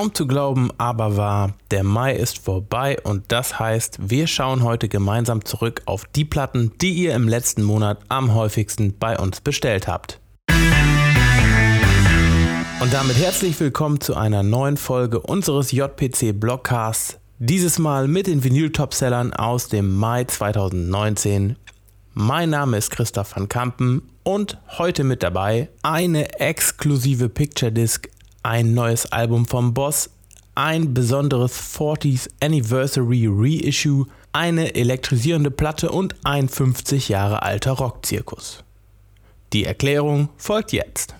Kaum zu glauben, aber wahr, der Mai ist vorbei und das heißt, wir schauen heute gemeinsam zurück auf die Platten, die ihr im letzten Monat am häufigsten bei uns bestellt habt. Und damit herzlich willkommen zu einer neuen Folge unseres JPC Blogcasts. Dieses Mal mit den Vinyl-Topsellern aus dem Mai 2019. Mein Name ist Christoph van Kampen und heute mit dabei eine exklusive Picture Disc ein neues Album vom Boss, ein besonderes 40th Anniversary Reissue, eine elektrisierende Platte und ein 50 Jahre alter Rockzirkus. Die Erklärung folgt jetzt.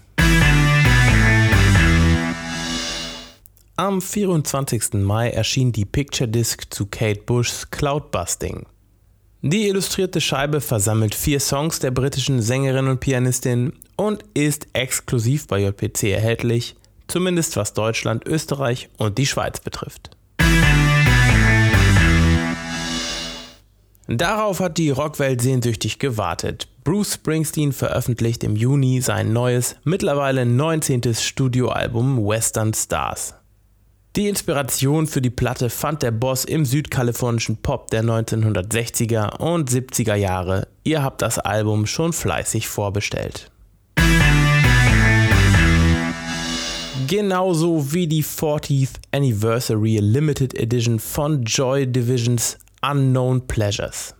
Am 24. Mai erschien die Picture Disc zu Kate Bushs Cloudbusting. Die illustrierte Scheibe versammelt vier Songs der britischen Sängerin und Pianistin und ist exklusiv bei JPC erhältlich zumindest was Deutschland, Österreich und die Schweiz betrifft. Darauf hat die Rockwelt sehnsüchtig gewartet. Bruce Springsteen veröffentlicht im Juni sein neues, mittlerweile 19. Studioalbum Western Stars. Die Inspiration für die Platte fand der Boss im südkalifornischen Pop der 1960er und 70er Jahre. Ihr habt das Album schon fleißig vorbestellt. Genauso wie die 40th Anniversary Limited Edition von Joy Divisions Unknown Pleasures.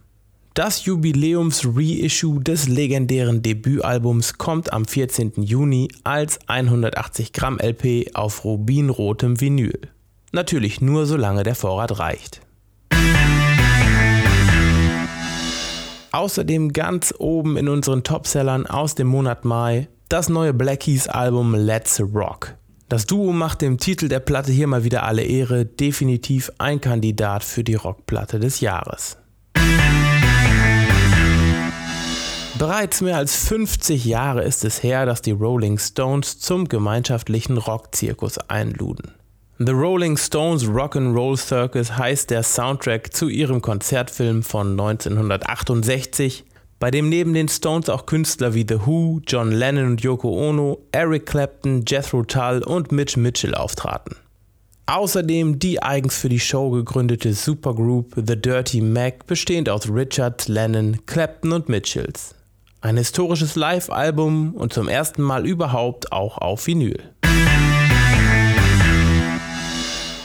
Das Jubiläums-Reissue des legendären Debütalbums kommt am 14. Juni als 180 Gramm LP auf rubinrotem Vinyl. Natürlich nur solange der Vorrat reicht. Außerdem ganz oben in unseren Topsellern aus dem Monat Mai das neue Black Keys Album Let's Rock. Das Duo macht dem Titel der Platte hier mal wieder alle Ehre, definitiv ein Kandidat für die Rockplatte des Jahres. Bereits mehr als 50 Jahre ist es her, dass die Rolling Stones zum gemeinschaftlichen Rockzirkus einluden. The Rolling Stones Rock'n'Roll Circus heißt der Soundtrack zu ihrem Konzertfilm von 1968, bei dem neben den Stones auch Künstler wie The Who, John Lennon und Yoko Ono, Eric Clapton, Jethro Tull und Mitch Mitchell auftraten. Außerdem die eigens für die Show gegründete Supergroup The Dirty Mac, bestehend aus Richard, Lennon, Clapton und Mitchells. Ein historisches Live-Album und zum ersten Mal überhaupt auch auf Vinyl.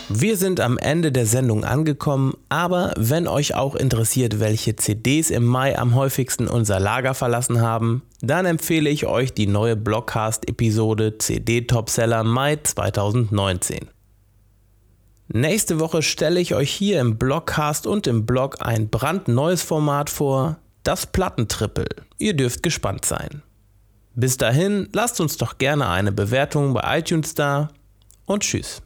Wir sind am Ende der Sendung angekommen, aber wenn euch auch interessiert, welche CDs im Mai am häufigsten unser Lager verlassen haben, dann empfehle ich euch die neue Blockcast-Episode CD Topseller Mai 2019. Nächste Woche stelle ich euch hier im Blockcast und im Blog ein brandneues Format vor, das Plattentrippel. Ihr dürft gespannt sein. Bis dahin, lasst uns doch gerne eine Bewertung bei iTunes da und tschüss.